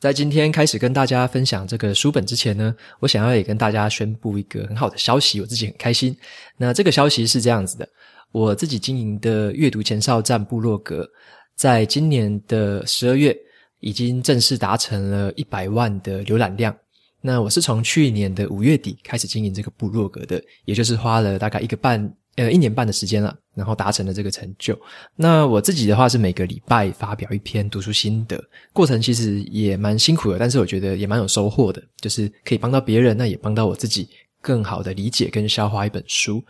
在今天开始跟大家分享这个书本之前呢，我想要也跟大家宣布一个很好的消息，我自己很开心。那这个消息是这样子的：我自己经营的阅读前哨站部落格，在今年的十二月已经正式达成了一百万的浏览量。那我是从去年的五月底开始经营这个部落格的，也就是花了大概一个半。呃，一年半的时间了，然后达成了这个成就。那我自己的话是每个礼拜发表一篇读书心得，过程其实也蛮辛苦的，但是我觉得也蛮有收获的，就是可以帮到别人，那也帮到我自己更好的理解跟消化一本书。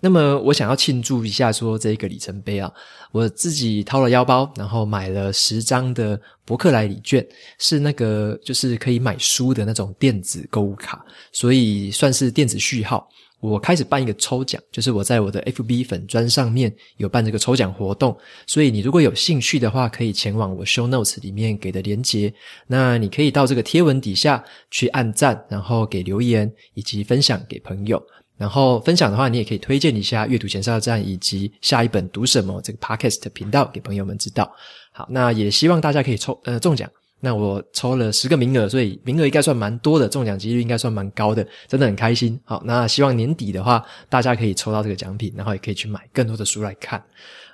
那么我想要庆祝一下，说这一个里程碑啊，我自己掏了腰包，然后买了十张的博客来礼券，是那个就是可以买书的那种电子购物卡，所以算是电子序号。我开始办一个抽奖，就是我在我的 FB 粉砖上面有办这个抽奖活动，所以你如果有兴趣的话，可以前往我 Show Notes 里面给的连结，那你可以到这个贴文底下去按赞，然后给留言以及分享给朋友，然后分享的话，你也可以推荐一下阅读前哨站以及下一本读什么这个 Podcast 频道给朋友们知道。好，那也希望大家可以抽呃中奖。那我抽了十个名额，所以名额应该算蛮多的，中奖几率应该算蛮高的，真的很开心。好，那希望年底的话，大家可以抽到这个奖品，然后也可以去买更多的书来看。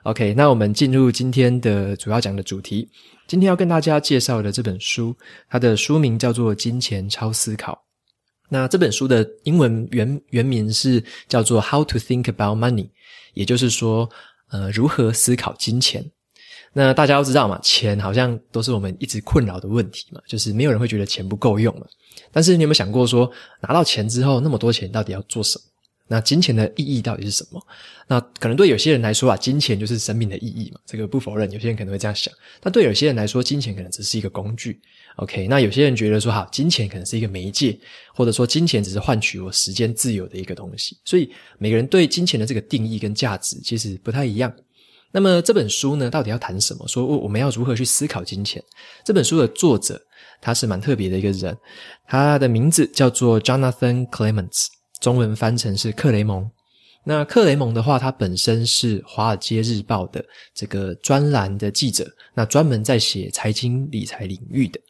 OK，那我们进入今天的主要讲的主题。今天要跟大家介绍的这本书，它的书名叫做《金钱超思考》。那这本书的英文原原名是叫做《How to Think About Money》，也就是说，呃，如何思考金钱。那大家都知道嘛，钱好像都是我们一直困扰的问题嘛，就是没有人会觉得钱不够用嘛。但是你有没有想过说，拿到钱之后，那么多钱到底要做什么？那金钱的意义到底是什么？那可能对有些人来说啊，金钱就是生命的意义嘛，这个不否认，有些人可能会这样想。但对有些人来说，金钱可能只是一个工具。OK，那有些人觉得说，好，金钱可能是一个媒介，或者说金钱只是换取我时间自由的一个东西。所以每个人对金钱的这个定义跟价值其实不太一样。那么这本书呢，到底要谈什么？说我们要如何去思考金钱？这本书的作者他是蛮特别的一个人，他的名字叫做 Jonathan Clements，中文翻成是克雷蒙。那克雷蒙的话，他本身是《华尔街日报》的这个专栏的记者，那专门在写财经理财领域的。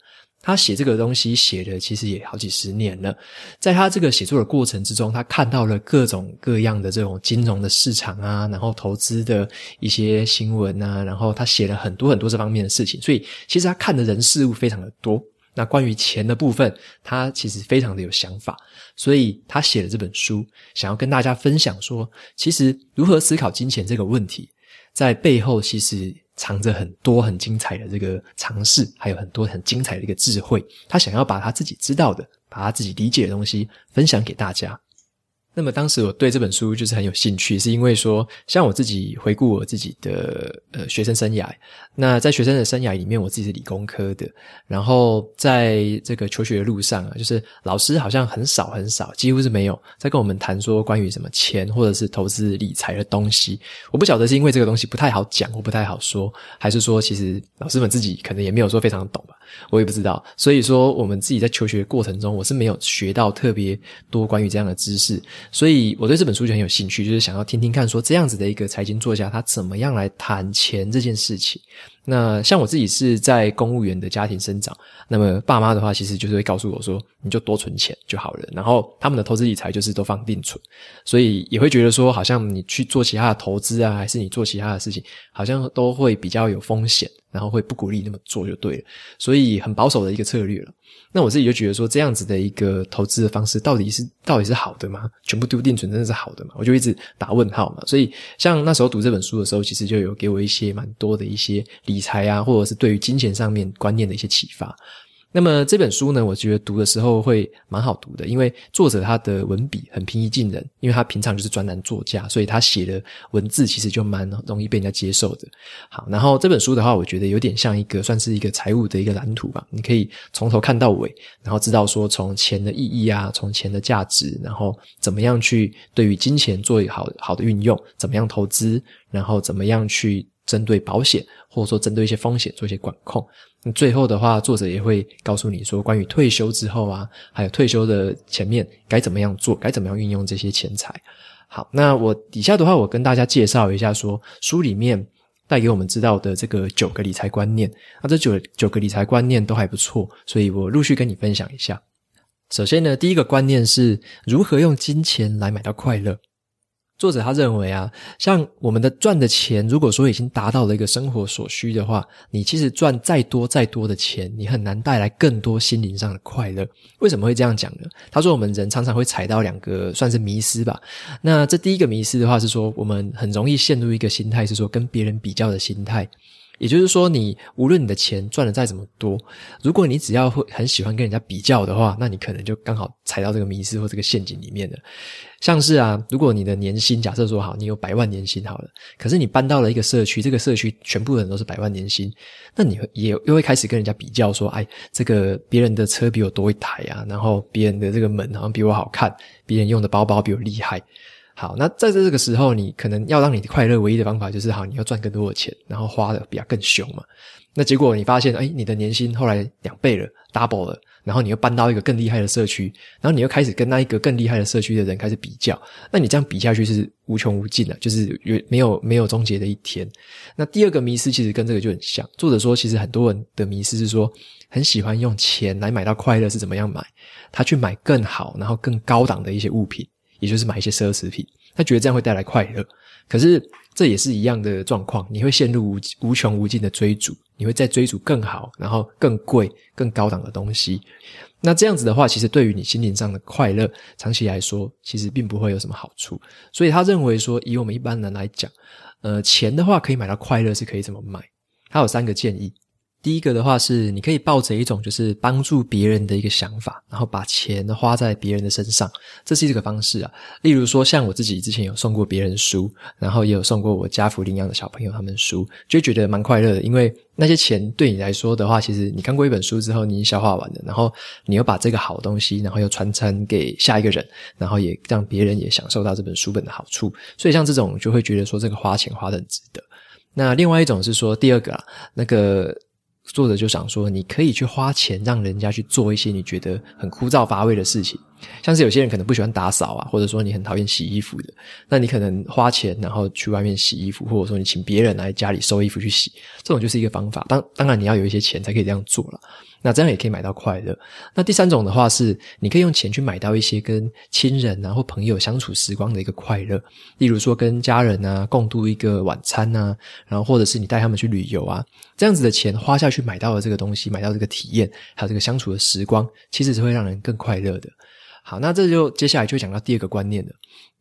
他写这个东西写了其实也好几十年了，在他这个写作的过程之中，他看到了各种各样的这种金融的市场啊，然后投资的一些新闻啊，然后他写了很多很多这方面的事情，所以其实他看的人事物非常的多。那关于钱的部分，他其实非常的有想法，所以他写了这本书，想要跟大家分享说，其实如何思考金钱这个问题，在背后其实。藏着很多很精彩的这个尝试，还有很多很精彩的一个智慧。他想要把他自己知道的，把他自己理解的东西分享给大家。那么当时我对这本书就是很有兴趣，是因为说，像我自己回顾我自己的呃学生生涯，那在学生的生涯里面，我自己是理工科的，然后在这个求学的路上啊，就是老师好像很少很少，几乎是没有在跟我们谈说关于什么钱或者是投资理财的东西。我不晓得是因为这个东西不太好讲或不太好说，还是说其实老师们自己可能也没有说非常懂吧，我也不知道。所以说我们自己在求学的过程中，我是没有学到特别多关于这样的知识。所以我对这本书就很有兴趣，就是想要听听看，说这样子的一个财经作家，他怎么样来谈钱这件事情。那像我自己是在公务员的家庭生长，那么爸妈的话，其实就是会告诉我说，你就多存钱就好了。然后他们的投资理财就是都放定存，所以也会觉得说，好像你去做其他的投资啊，还是你做其他的事情，好像都会比较有风险，然后会不鼓励那么做就对了。所以很保守的一个策略了。那我自己就觉得说，这样子的一个投资的方式，到底是到底是好的吗？全部丢定存真的是好的吗？我就一直打问号嘛。所以像那时候读这本书的时候，其实就有给我一些蛮多的一些理财啊，或者是对于金钱上面观念的一些启发。那么这本书呢，我觉得读的时候会蛮好读的，因为作者他的文笔很平易近人，因为他平常就是专栏作家，所以他写的文字其实就蛮容易被人家接受的。好，然后这本书的话，我觉得有点像一个算是一个财务的一个蓝图吧，你可以从头看到尾，然后知道说从钱的意义啊，从钱的价值，然后怎么样去对于金钱做好好的运用，怎么样投资，然后怎么样去针对保险，或者说针对一些风险做一些管控。那最后的话，作者也会告诉你说，关于退休之后啊，还有退休的前面该怎么样做，该怎么样运用这些钱财。好，那我底下的话，我跟大家介绍一下说，说书里面带给我们知道的这个九个理财观念。那这九九个理财观念都还不错，所以我陆续跟你分享一下。首先呢，第一个观念是如何用金钱来买到快乐。作者他认为啊，像我们的赚的钱，如果说已经达到了一个生活所需的话，你其实赚再多再多的钱，你很难带来更多心灵上的快乐。为什么会这样讲呢？他说，我们人常常会踩到两个算是迷失吧。那这第一个迷失的话是说，我们很容易陷入一个心态，是说跟别人比较的心态。也就是说，你无论你的钱赚的再怎么多，如果你只要会很喜欢跟人家比较的话，那你可能就刚好踩到这个迷思或这个陷阱里面了。像是啊，如果你的年薪假设说好，你有百万年薪好了，可是你搬到了一个社区，这个社区全部人都是百万年薪，那你也又会开始跟人家比较说，哎，这个别人的车比我多一台啊，然后别人的这个门好像比我好看，别人用的包包比我厉害。好，那在这个时候，你可能要让你快乐唯一的方法就是好，你要赚更多的钱，然后花的比较更凶嘛。那结果你发现，哎，你的年薪后来两倍了，double 了。然后你又搬到一个更厉害的社区，然后你又开始跟那一个更厉害的社区的人开始比较，那你这样比下去是无穷无尽的，就是有没有没有终结的一天。那第二个迷失其实跟这个就很像，作者说其实很多人的迷失是说很喜欢用钱来买到快乐是怎么样买？他去买更好然后更高档的一些物品，也就是买一些奢侈品，他觉得这样会带来快乐。可是这也是一样的状况，你会陷入无无穷无尽的追逐。你会再追逐更好，然后更贵、更高档的东西。那这样子的话，其实对于你心灵上的快乐，长期来说，其实并不会有什么好处。所以他认为说，以我们一般人来讲，呃，钱的话可以买到快乐，是可以怎么买？他有三个建议。第一个的话是，你可以抱着一种就是帮助别人的一个想法，然后把钱花在别人的身上，这是一个方式啊。例如说，像我自己之前有送过别人书，然后也有送过我家福领养的小朋友他们书，就觉得蛮快乐的。因为那些钱对你来说的话，其实你看过一本书之后，你已经消化完了，然后你又把这个好东西，然后又传承给下一个人，然后也让别人也享受到这本书本的好处。所以像这种就会觉得说，这个花钱花得很值得。那另外一种是说，第二个啊，那个。作者就想说，你可以去花钱让人家去做一些你觉得很枯燥乏味的事情，像是有些人可能不喜欢打扫啊，或者说你很讨厌洗衣服的，那你可能花钱然后去外面洗衣服，或者说你请别人来家里收衣服去洗，这种就是一个方法。当当然你要有一些钱才可以这样做了。那这样也可以买到快乐。那第三种的话是，你可以用钱去买到一些跟亲人啊或朋友相处时光的一个快乐，例如说跟家人啊共度一个晚餐啊，然后或者是你带他们去旅游啊，这样子的钱花下去买到的这个东西，买到这个体验，还有这个相处的时光，其实是会让人更快乐的。好，那这就接下来就讲到第二个观念了。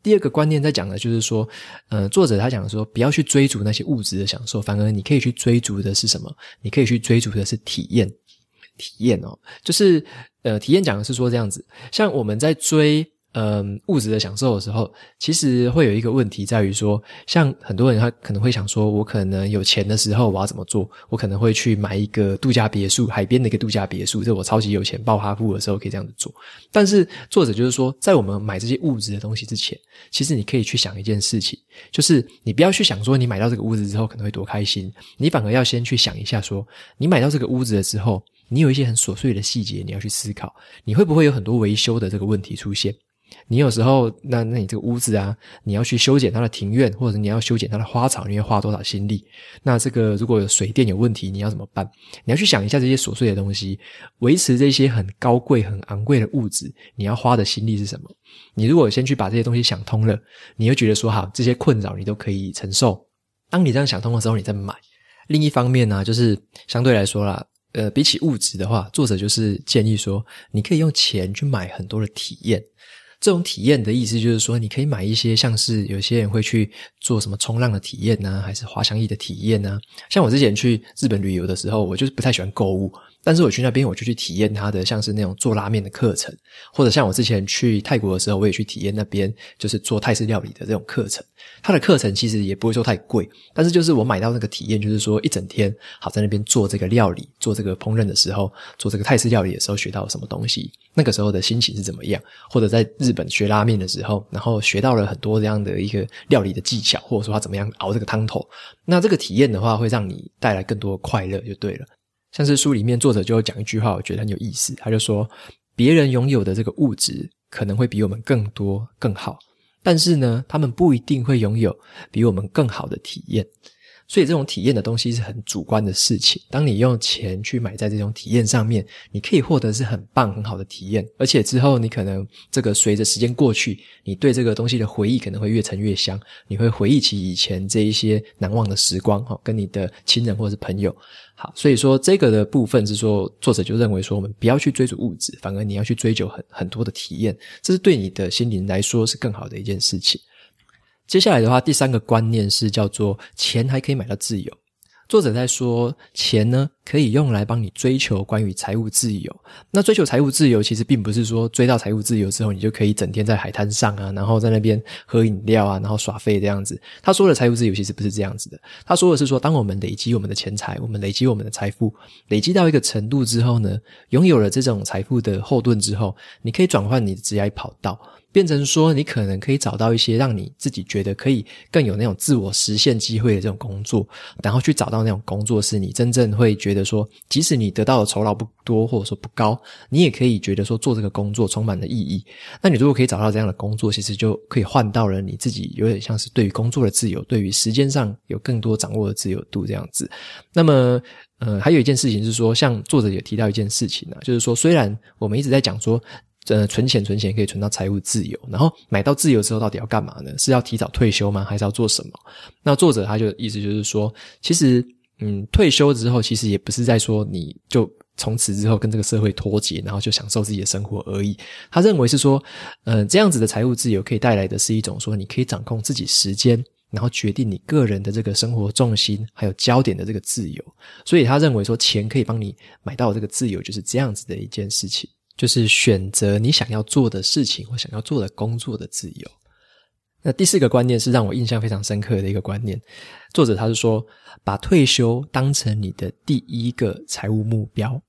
第二个观念在讲的就是说，呃，作者他讲说，不要去追逐那些物质的享受，反而你可以去追逐的是什么？你可以去追逐的是体验。体验哦，就是呃，体验讲的是说这样子，像我们在追嗯、物质的享受的时候，其实会有一个问题在于说，像很多人他可能会想说，我可能有钱的时候我要怎么做？我可能会去买一个度假别墅，海边的一个度假别墅，这我超级有钱暴发户的时候可以这样子做。但是作者就是说，在我们买这些物质的东西之前，其实你可以去想一件事情，就是你不要去想说你买到这个屋子之后可能会多开心，你反而要先去想一下说，你买到这个屋子的时候。你有一些很琐碎的细节，你要去思考，你会不会有很多维修的这个问题出现？你有时候，那那你这个屋子啊，你要去修剪它的庭院，或者你要修剪它的花草，你要花多少心力？那这个如果有水电有问题，你要怎么办？你要去想一下这些琐碎的东西，维持这些很高贵、很昂贵的物质，你要花的心力是什么？你如果先去把这些东西想通了，你会觉得说，好，这些困扰你都可以承受。当你这样想通的时候，你再买。另一方面呢、就是相对来说啦。呃，比起物质的话，作者就是建议说，你可以用钱去买很多的体验。这种体验的意思就是说，你可以买一些像是有些人会去做什么冲浪的体验呢，还是滑翔翼的体验呢？像我之前去日本旅游的时候，我就是不太喜欢购物，但是我去那边，我就去体验它的，像是那种做拉面的课程，或者像我之前去泰国的时候，我也去体验那边就是做泰式料理的这种课程。它的课程其实也不会说太贵，但是就是我买到那个体验，就是说一整天好在那边做这个料理，做这个烹饪的时候，做这个泰式料理的时候学到什么东西，那个时候的心情是怎么样？或者在日本学拉面的时候，然后学到了很多这样的一个料理的技巧，或者说他怎么样熬这个汤头，那这个体验的话，会让你带来更多的快乐，就对了。像是书里面作者就讲一句话，我觉得很有意思。他就说，别人拥有的这个物质可能会比我们更多更好，但是呢，他们不一定会拥有比我们更好的体验。所以这种体验的东西是很主观的事情。当你用钱去买在这种体验上面，你可以获得是很棒很好的体验，而且之后你可能这个随着时间过去，你对这个东西的回忆可能会越陈越香，你会回忆起以前这一些难忘的时光，哈，跟你的亲人或者是朋友。好，所以说这个的部分是说，作者就认为说，我们不要去追逐物质，反而你要去追求很很多的体验，这是对你的心灵来说是更好的一件事情。接下来的话，第三个观念是叫做钱还可以买到自由。作者在说，钱呢可以用来帮你追求关于财务自由。那追求财务自由，其实并不是说追到财务自由之后，你就可以整天在海滩上啊，然后在那边喝饮料啊，然后耍废这样子。他说的财务自由其实不是这样子的。他说的是说，当我们累积我们的钱财，我们累积我们的财富，累积到一个程度之后呢，拥有了这种财富的后盾之后，你可以转换你的职业跑道。变成说，你可能可以找到一些让你自己觉得可以更有那种自我实现机会的这种工作，然后去找到那种工作是你真正会觉得说，即使你得到的酬劳不多或者说不高，你也可以觉得说做这个工作充满了意义。那你如果可以找到这样的工作，其实就可以换到了你自己有点像是对于工作的自由，对于时间上有更多掌握的自由度这样子。那么，呃，还有一件事情是说，像作者也提到一件事情啊，就是说，虽然我们一直在讲说。呃，存钱存钱可以存到财务自由，然后买到自由之后到底要干嘛呢？是要提早退休吗？还是要做什么？那作者他就意思就是说，其实，嗯，退休之后其实也不是在说你就从此之后跟这个社会脱节，然后就享受自己的生活而已。他认为是说，呃，这样子的财务自由可以带来的是一种说，你可以掌控自己时间，然后决定你个人的这个生活重心还有焦点的这个自由。所以他认为说，钱可以帮你买到这个自由，就是这样子的一件事情。就是选择你想要做的事情或想要做的工作的自由。那第四个观念是让我印象非常深刻的一个观念。作者他是说，把退休当成你的第一个财务目标。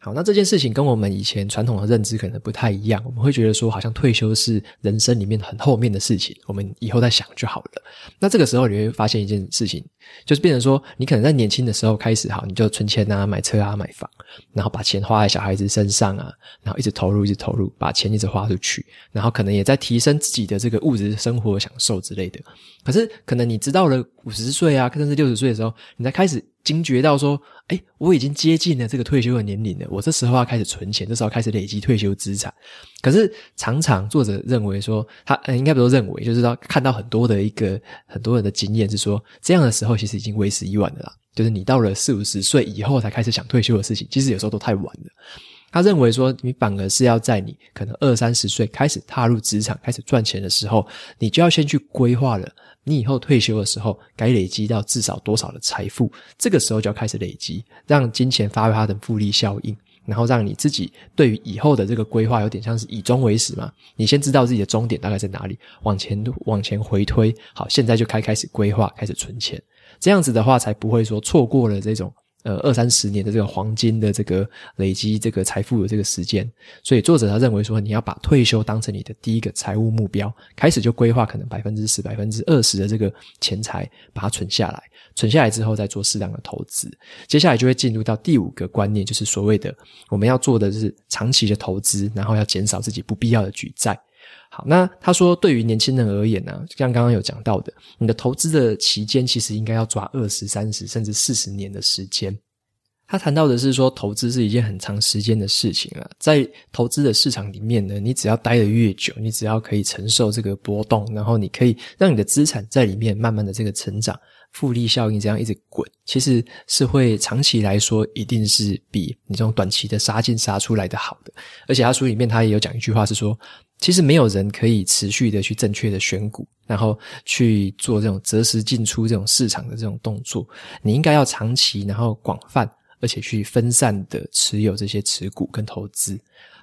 好，那这件事情跟我们以前传统的认知可能不太一样。我们会觉得说，好像退休是人生里面很后面的事情，我们以后再想就好了。那这个时候你会发现一件事情，就是变成说，你可能在年轻的时候开始，好，你就存钱啊，买车啊，买房，然后把钱花在小孩子身上啊，然后一直投入，一直投入，把钱一直花出去，然后可能也在提升自己的这个物质生活享受之类的。可是，可能你直到了五十岁啊，甚至六十岁的时候，你才开始。惊觉到说，哎，我已经接近了这个退休的年龄了，我这时候要开始存钱，这时候开始累积退休资产。可是，常常作者认为说，他，应该不都认为，就是说看到很多的一个很多人的经验是说，这样的时候其实已经为时已晚了啦。就是你到了四五十岁以后才开始想退休的事情，其实有时候都太晚了。他认为说，你反而是要在你可能二三十岁开始踏入职场、开始赚钱的时候，你就要先去规划了。你以后退休的时候，该累积到至少多少的财富？这个时候就要开始累积，让金钱发挥它的复利效应，然后让你自己对于以后的这个规划有点像是以终为始嘛。你先知道自己的终点大概在哪里，往前往前回推。好，现在就开开始规划，开始存钱，这样子的话才不会说错过了这种。呃，二三十年的这个黄金的这个累积这个财富的这个时间，所以作者他认为说，你要把退休当成你的第一个财务目标，开始就规划可能百分之十、百分之二十的这个钱财，把它存下来，存下来之后再做适当的投资。接下来就会进入到第五个观念，就是所谓的我们要做的是长期的投资，然后要减少自己不必要的举债。好，那他说，对于年轻人而言呢、啊，像刚刚有讲到的，你的投资的期间其实应该要抓二十、三十甚至四十年的时间。他谈到的是说，投资是一件很长时间的事情啊，在投资的市场里面呢，你只要待得越久，你只要可以承受这个波动，然后你可以让你的资产在里面慢慢的这个成长。复利效应这样一直滚，其实是会长期来说一定是比你这种短期的杀进杀出来的好的。而且他书里面他也有讲一句话是说，其实没有人可以持续的去正确的选股，然后去做这种择时进出这种市场的这种动作。你应该要长期然后广泛，而且去分散的持有这些持股跟投资。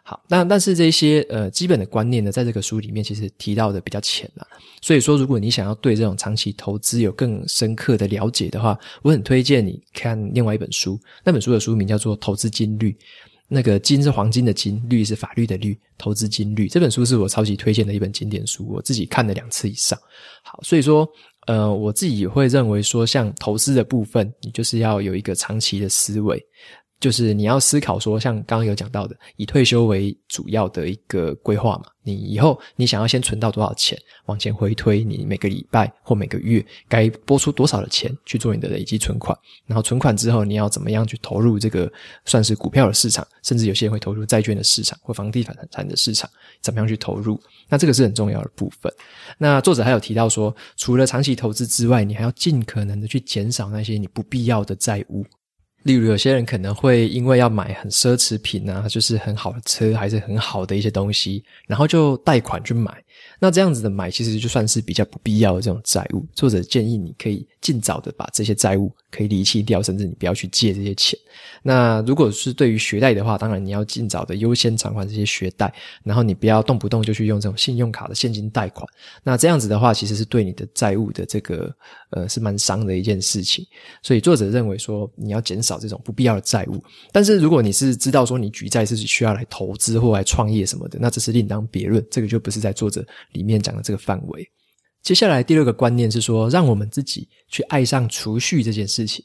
好，那但是这些呃基本的观念呢，在这个书里面其实提到的比较浅了。所以说，如果你想要对这种长期投资有更深刻的了解的话，我很推荐你看另外一本书。那本书的书名叫做《投资金律》，那个金是黄金的金，律是法律的律，投资金律这本书是我超级推荐的一本经典书，我自己看了两次以上。好，所以说呃，我自己也会认为说，像投资的部分，你就是要有一个长期的思维。就是你要思考说，像刚刚有讲到的，以退休为主要的一个规划嘛。你以后你想要先存到多少钱，往前回推，你每个礼拜或每个月该拨出多少的钱去做你的累积存款。然后存款之后，你要怎么样去投入这个算是股票的市场，甚至有些人会投入债券的市场或房地产产的市场，怎么样去投入？那这个是很重要的部分。那作者还有提到说，除了长期投资之外，你还要尽可能的去减少那些你不必要的债务。例如，有些人可能会因为要买很奢侈品啊，就是很好的车，还是很好的一些东西，然后就贷款去买。那这样子的买，其实就算是比较不必要的这种债务。作者建议你可以尽早的把这些债务可以离弃掉，甚至你不要去借这些钱。那如果是对于学贷的话，当然你要尽早的优先偿还这些学贷，然后你不要动不动就去用这种信用卡的现金贷款。那这样子的话，其实是对你的债务的这个呃是蛮伤的一件事情。所以作者认为说，你要减少这种不必要的债务。但是如果你是知道说你举债是需要来投资或来创业什么的，那这是另当别论。这个就不是在作者里面讲的这个范围。接下来第二个观念是说，让我们自己去爱上储蓄这件事情。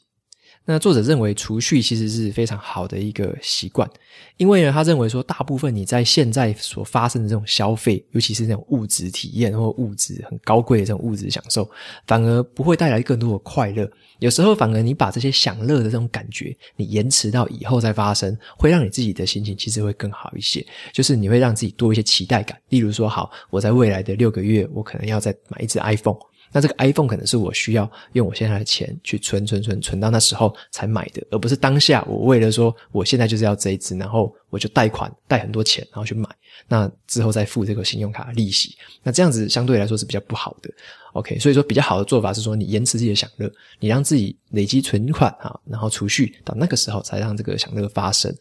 那作者认为储蓄其实是非常好的一个习惯，因为呢，他认为说，大部分你在现在所发生的这种消费，尤其是那种物质体验或物质很高贵的这种物质享受，反而不会带来更多的快乐。有时候反而你把这些享乐的这种感觉，你延迟到以后再发生，会让你自己的心情其实会更好一些。就是你会让自己多一些期待感。例如说，好，我在未来的六个月，我可能要再买一支 iPhone。那这个 iPhone 可能是我需要用我现在的钱去存存存存到那时候才买的，而不是当下我为了说我现在就是要这一只，然后我就贷款贷很多钱然后去买，那之后再付这个信用卡利息，那这样子相对来说是比较不好的。OK，所以说比较好的做法是说你延迟自己的享乐，你让自己累积存款啊，然后储蓄到那个时候才让这个享乐发生。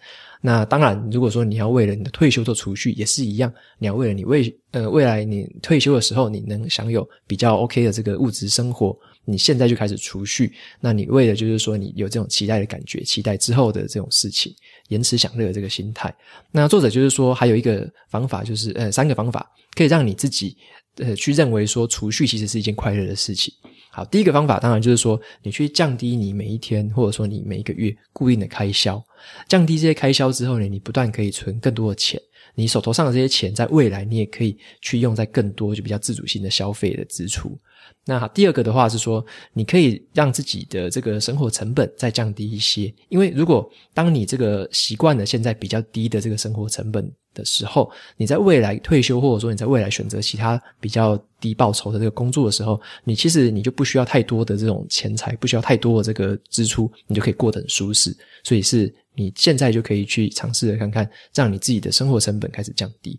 那当然，如果说你要为了你的退休做储蓄，也是一样。你要为了你未呃未来你退休的时候，你能享有比较 OK 的这个物质生活，你现在就开始储蓄。那你为了就是说你有这种期待的感觉，期待之后的这种事情，延迟享乐的这个心态。那作者就是说还有一个方法，就是呃三个方法可以让你自己呃去认为说储蓄其实是一件快乐的事情。好，第一个方法当然就是说，你去降低你每一天或者说你每一个月固定的开销，降低这些开销之后呢，你不断可以存更多的钱，你手头上的这些钱，在未来你也可以去用在更多就比较自主性的消费的支出。那，第二个的话是说，你可以让自己的这个生活成本再降低一些，因为如果当你这个习惯了现在比较低的这个生活成本的时候，你在未来退休，或者说你在未来选择其他比较低报酬的这个工作的时候，你其实你就不需要太多的这种钱财，不需要太多的这个支出，你就可以过得很舒适。所以是你现在就可以去尝试着看看，让你自己的生活成本开始降低。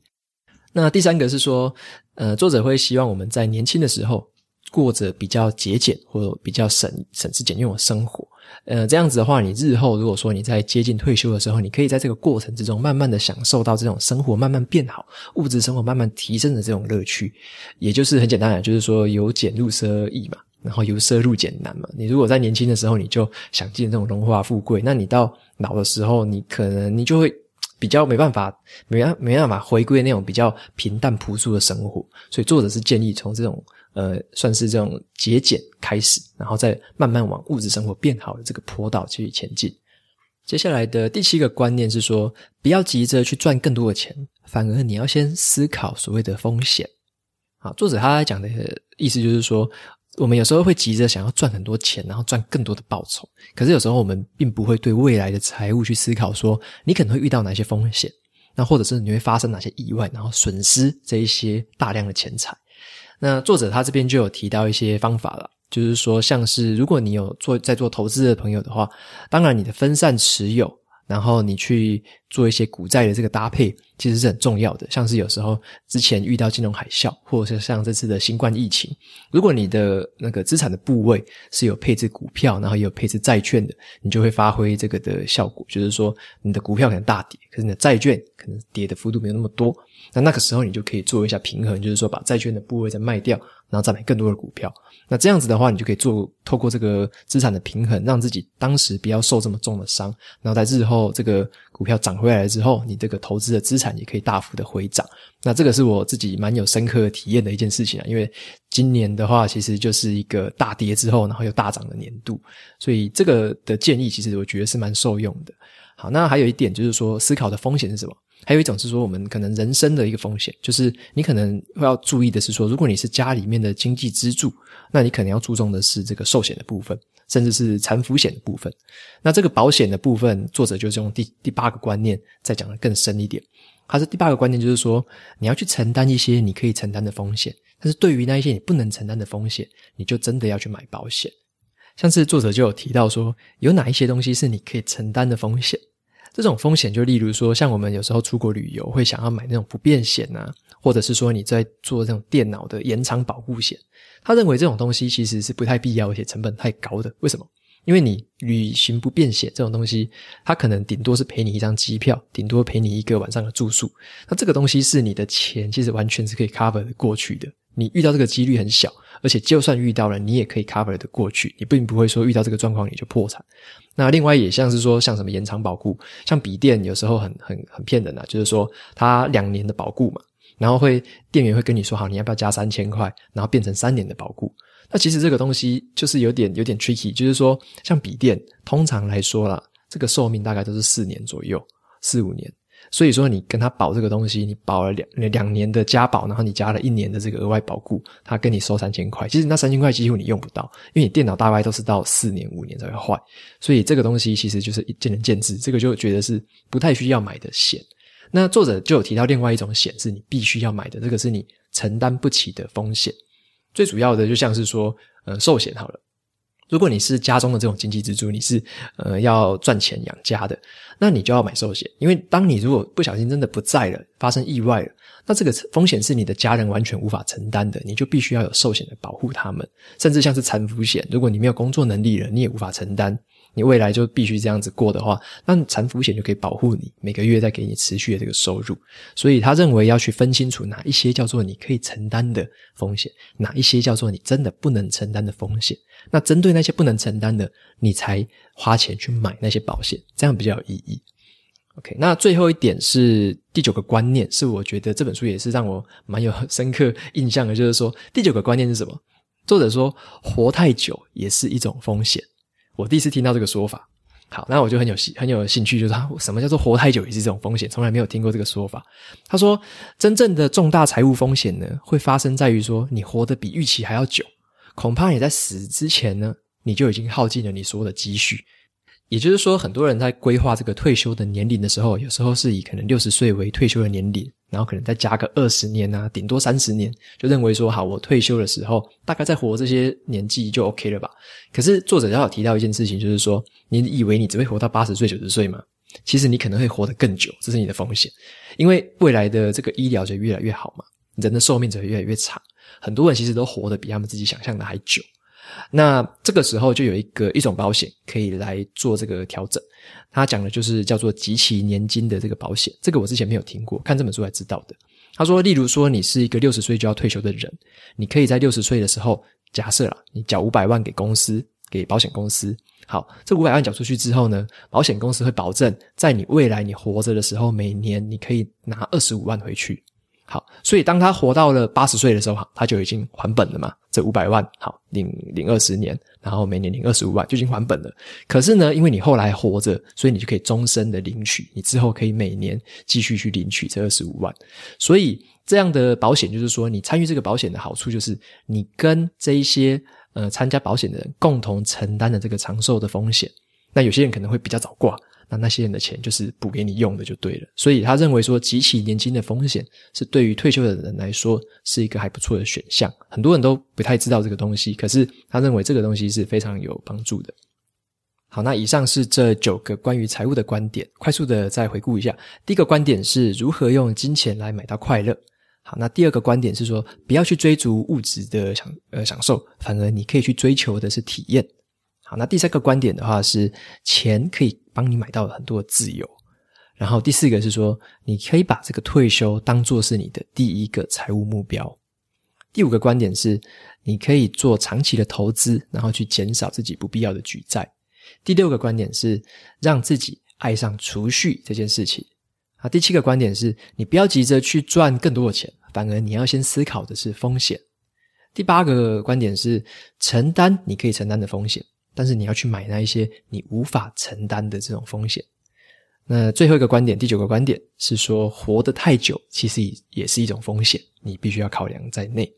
那第三个是说，呃，作者会希望我们在年轻的时候过着比较节俭或比较省省吃俭用的生活。呃，这样子的话，你日后如果说你在接近退休的时候，你可以在这个过程之中，慢慢的享受到这种生活慢慢变好、物质生活慢慢提升的这种乐趣。也就是很简单的，就是说由俭入奢易嘛，然后由奢入俭难嘛。你如果在年轻的时候你就想进这种荣华富贵，那你到老的时候，你可能你就会比较没办法，没没办法回归那种比较平淡朴素的生活。所以作者是建议从这种。呃，算是这种节俭开始，然后再慢慢往物质生活变好的这个坡道继续前进。接下来的第七个观念是说，不要急着去赚更多的钱，反而你要先思考所谓的风险。好，作者他讲的意思就是说，我们有时候会急着想要赚很多钱，然后赚更多的报酬，可是有时候我们并不会对未来的财务去思考，说你可能会遇到哪些风险，那或者是你会发生哪些意外，然后损失这一些大量的钱财。那作者他这边就有提到一些方法了，就是说，像是如果你有做在做投资的朋友的话，当然你的分散持有，然后你去做一些股债的这个搭配，其实是很重要的。像是有时候之前遇到金融海啸，或者是像这次的新冠疫情，如果你的那个资产的部位是有配置股票，然后也有配置债券的，你就会发挥这个的效果，就是说你的股票可能大跌，可是你的债券可能跌的幅度没有那么多。那那个时候你就可以做一下平衡，就是说把债券的部位再卖掉，然后再买更多的股票。那这样子的话，你就可以做透过这个资产的平衡，让自己当时不要受这么重的伤。然后在日后这个股票涨回来之后，你这个投资的资产也可以大幅的回涨。那这个是我自己蛮有深刻体验的一件事情啊，因为今年的话其实就是一个大跌之后，然后又大涨的年度，所以这个的建议其实我觉得是蛮受用的。好，那还有一点就是说，思考的风险是什么？还有一种是说，我们可能人生的一个风险，就是你可能会要注意的是说，如果你是家里面的经济支柱，那你可能要注重的是这个寿险的部分，甚至是残扶险的部分。那这个保险的部分，作者就是用第第八个观念再讲得更深一点。他是第八个观念，就是说你要去承担一些你可以承担的风险，但是对于那一些你不能承担的风险，你就真的要去买保险。像是作者就有提到说，有哪一些东西是你可以承担的风险。这种风险就例如说，像我们有时候出国旅游会想要买那种不便险啊，或者是说你在做这种电脑的延长保护险，他认为这种东西其实是不太必要，而且成本太高的。为什么？因为你旅行不便险这种东西，它可能顶多是赔你一张机票，顶多赔你一个晚上的住宿。那这个东西是你的钱，其实完全是可以 cover 过去的。你遇到这个几率很小，而且就算遇到了，你也可以 cover 的过去。你并不会说遇到这个状况你就破产。那另外也像是说，像什么延长保固，像笔电有时候很很很骗人啊，就是说它两年的保固嘛，然后会店员会跟你说好，你要不要加三千块，然后变成三年的保固。那其实这个东西就是有点有点 tricky，就是说像笔电通常来说啦，这个寿命大概都是四年左右，四五年。所以说，你跟他保这个东西，你保了两两年的加保，然后你加了一年的这个额外保固，他跟你收三千块。其实那三千块几乎你用不到，因为你电脑大概都是到四年五年才会坏。所以这个东西其实就是见仁见智，这个就觉得是不太需要买的险。那作者就有提到另外一种险是你必须要买的，这个是你承担不起的风险。最主要的就像是说，呃，寿险好了。如果你是家中的这种经济支柱，你是呃要赚钱养家的，那你就要买寿险，因为当你如果不小心真的不在了，发生意外了，那这个风险是你的家人完全无法承担的，你就必须要有寿险来保护他们，甚至像是残服险，如果你没有工作能力了，你也无法承担。你未来就必须这样子过的话，那残扶险就可以保护你，每个月再给你持续的这个收入。所以他认为要去分清楚哪一些叫做你可以承担的风险，哪一些叫做你真的不能承担的风险。那针对那些不能承担的，你才花钱去买那些保险，这样比较有意义。OK，那最后一点是第九个观念，是我觉得这本书也是让我蛮有深刻印象的，就是说第九个观念是什么？作者说，活太久也是一种风险。我第一次听到这个说法，好，那我就很有兴很有兴趣，就是什么叫做活太久也是这种风险？从来没有听过这个说法。他说，真正的重大财务风险呢，会发生在于说你活得比预期还要久，恐怕你在死之前呢，你就已经耗尽了你所有的积蓄。也就是说，很多人在规划这个退休的年龄的时候，有时候是以可能六十岁为退休的年龄。然后可能再加个二十年啊，顶多三十年，就认为说好，我退休的时候大概再活这些年纪就 OK 了吧？可是作者要有提到一件事情，就是说，你以为你只会活到八十岁、九十岁吗？其实你可能会活得更久，这是你的风险，因为未来的这个医疗就越来越好嘛，人的寿命就会越来越长，很多人其实都活得比他们自己想象的还久。那这个时候就有一个一种保险可以来做这个调整。他讲的就是叫做集齐年金的这个保险，这个我之前没有听过，看这本书才知道的。他说，例如说你是一个六十岁就要退休的人，你可以在六十岁的时候，假设啦，你缴五百万给公司，给保险公司。好，这五百万缴出去之后呢，保险公司会保证在你未来你活着的时候，每年你可以拿二十五万回去。好，所以当他活到了八十岁的时候，他就已经还本了嘛。这五百万，好，领领二十年，然后每年领二十五万，就已经还本了。可是呢，因为你后来活着，所以你就可以终身的领取，你之后可以每年继续去领取这二十五万。所以这样的保险就是说，你参与这个保险的好处就是，你跟这一些呃参加保险的人共同承担的这个长寿的风险。那有些人可能会比较早挂。那那些人的钱就是补给你用的就对了，所以他认为说，集齐年金的风险是对于退休的人来说是一个还不错的选项。很多人都不太知道这个东西，可是他认为这个东西是非常有帮助的。好，那以上是这九个关于财务的观点，快速的再回顾一下。第一个观点是如何用金钱来买到快乐。好，那第二个观点是说，不要去追逐物质的享呃享受，反而你可以去追求的是体验。好，那第三个观点的话是，钱可以帮你买到了很多的自由。然后第四个是说，你可以把这个退休当作是你的第一个财务目标。第五个观点是，你可以做长期的投资，然后去减少自己不必要的举债。第六个观点是让自己爱上储蓄这件事情啊。第七个观点是你不要急着去赚更多的钱，反而你要先思考的是风险。第八个观点是承担你可以承担的风险，但是你要去买那一些你无法承担的这种风险。那最后一个观点，第九个观点是说活得太久其实也也是一种风险，你必须要考量在内。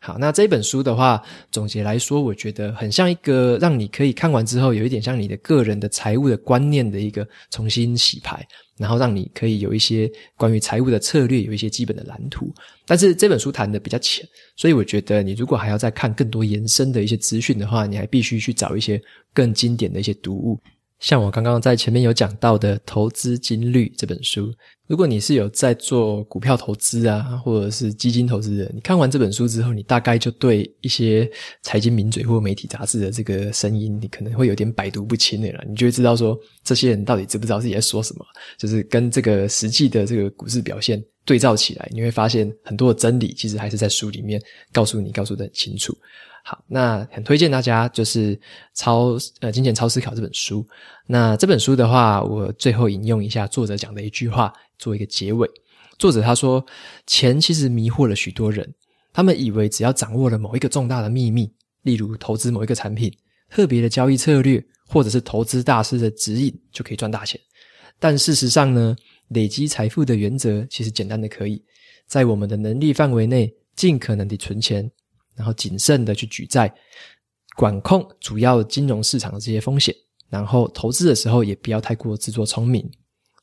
好，那这本书的话，总结来说，我觉得很像一个让你可以看完之后，有一点像你的个人的财务的观念的一个重新洗牌，然后让你可以有一些关于财务的策略，有一些基本的蓝图。但是这本书谈的比较浅，所以我觉得你如果还要再看更多延伸的一些资讯的话，你还必须去找一些更经典的一些读物。像我刚刚在前面有讲到的《投资金律》这本书，如果你是有在做股票投资啊，或者是基金投资的，你看完这本书之后，你大概就对一些财经名嘴或媒体杂志的这个声音，你可能会有点百毒不侵的了。你就会知道说，这些人到底知不知道自己在说什么，就是跟这个实际的这个股市表现对照起来，你会发现很多的真理其实还是在书里面告诉你，告诉得很清楚。好，那很推荐大家就是超呃金钱超思考这本书。那这本书的话，我最后引用一下作者讲的一句话，做一个结尾。作者他说：“钱其实迷惑了许多人，他们以为只要掌握了某一个重大的秘密，例如投资某一个产品、特别的交易策略，或者是投资大师的指引，就可以赚大钱。但事实上呢，累积财富的原则其实简单的可以，在我们的能力范围内，尽可能的存钱。”然后谨慎的去举债，管控主要金融市场的这些风险，然后投资的时候也不要太过自作聪明。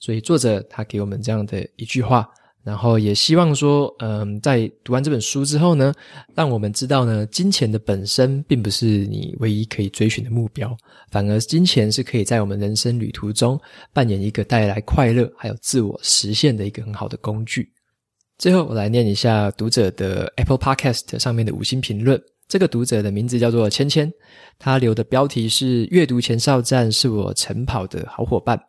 所以作者他给我们这样的一句话，然后也希望说，嗯，在读完这本书之后呢，让我们知道呢，金钱的本身并不是你唯一可以追寻的目标，反而金钱是可以在我们人生旅途中扮演一个带来快乐还有自我实现的一个很好的工具。最后，我来念一下读者的 Apple Podcast 上面的五星评论。这个读者的名字叫做芊芊，他留的标题是“阅读前哨站是我晨跑的好伙伴”。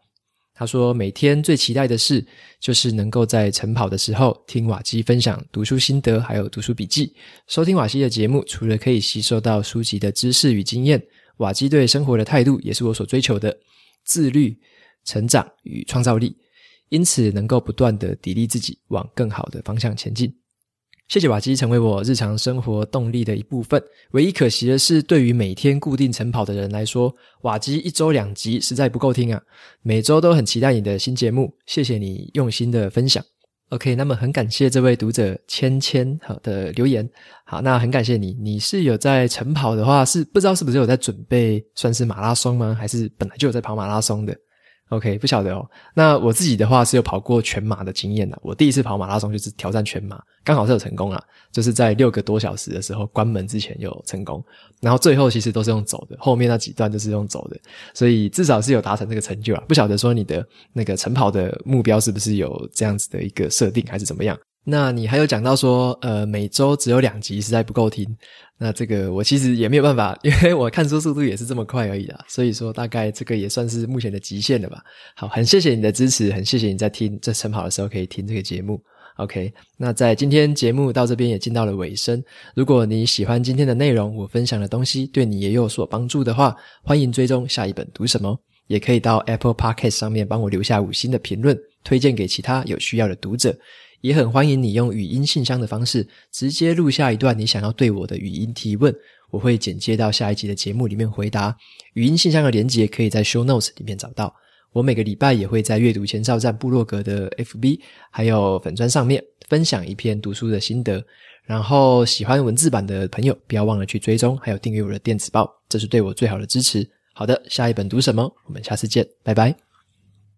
他说：“每天最期待的事就是能够在晨跑的时候听瓦基分享读书心得，还有读书笔记。收听瓦基的节目，除了可以吸收到书籍的知识与经验，瓦基对生活的态度也是我所追求的：自律、成长与创造力。”因此，能够不断的砥砺自己，往更好的方向前进。谢谢瓦基成为我日常生活动力的一部分。唯一可惜的是，对于每天固定晨跑的人来说，瓦基一周两集实在不够听啊！每周都很期待你的新节目，谢谢你用心的分享。OK，那么很感谢这位读者芊芊好的留言。好，那很感谢你，你是有在晨跑的话，是不知道是不是有在准备算是马拉松吗？还是本来就有在跑马拉松的？OK，不晓得哦。那我自己的话是有跑过全马的经验的。我第一次跑马拉松就是挑战全马，刚好是有成功啊，就是在六个多小时的时候关门之前有成功。然后最后其实都是用走的，后面那几段就是用走的，所以至少是有达成这个成就啊。不晓得说你的那个晨跑的目标是不是有这样子的一个设定，还是怎么样？那你还有讲到说，呃，每周只有两集实在不够听。那这个我其实也没有办法，因为我看书速度也是这么快而已啦。所以说大概这个也算是目前的极限了吧。好，很谢谢你的支持，很谢谢你在听在晨跑的时候可以听这个节目。OK，那在今天节目到这边也进到了尾声。如果你喜欢今天的内容，我分享的东西对你也有所帮助的话，欢迎追踪下一本读什么，也可以到 Apple Podcast 上面帮我留下五星的评论，推荐给其他有需要的读者。也很欢迎你用语音信箱的方式直接录下一段你想要对我的语音提问，我会剪接到下一集的节目里面回答。语音信箱的连接可以在 Show Notes 里面找到。我每个礼拜也会在阅读前哨站部落格的 FB 还有粉砖上面分享一篇读书的心得。然后喜欢文字版的朋友，不要忘了去追踪还有订阅我的电子报，这是对我最好的支持。好的，下一本读什么？我们下次见，拜拜。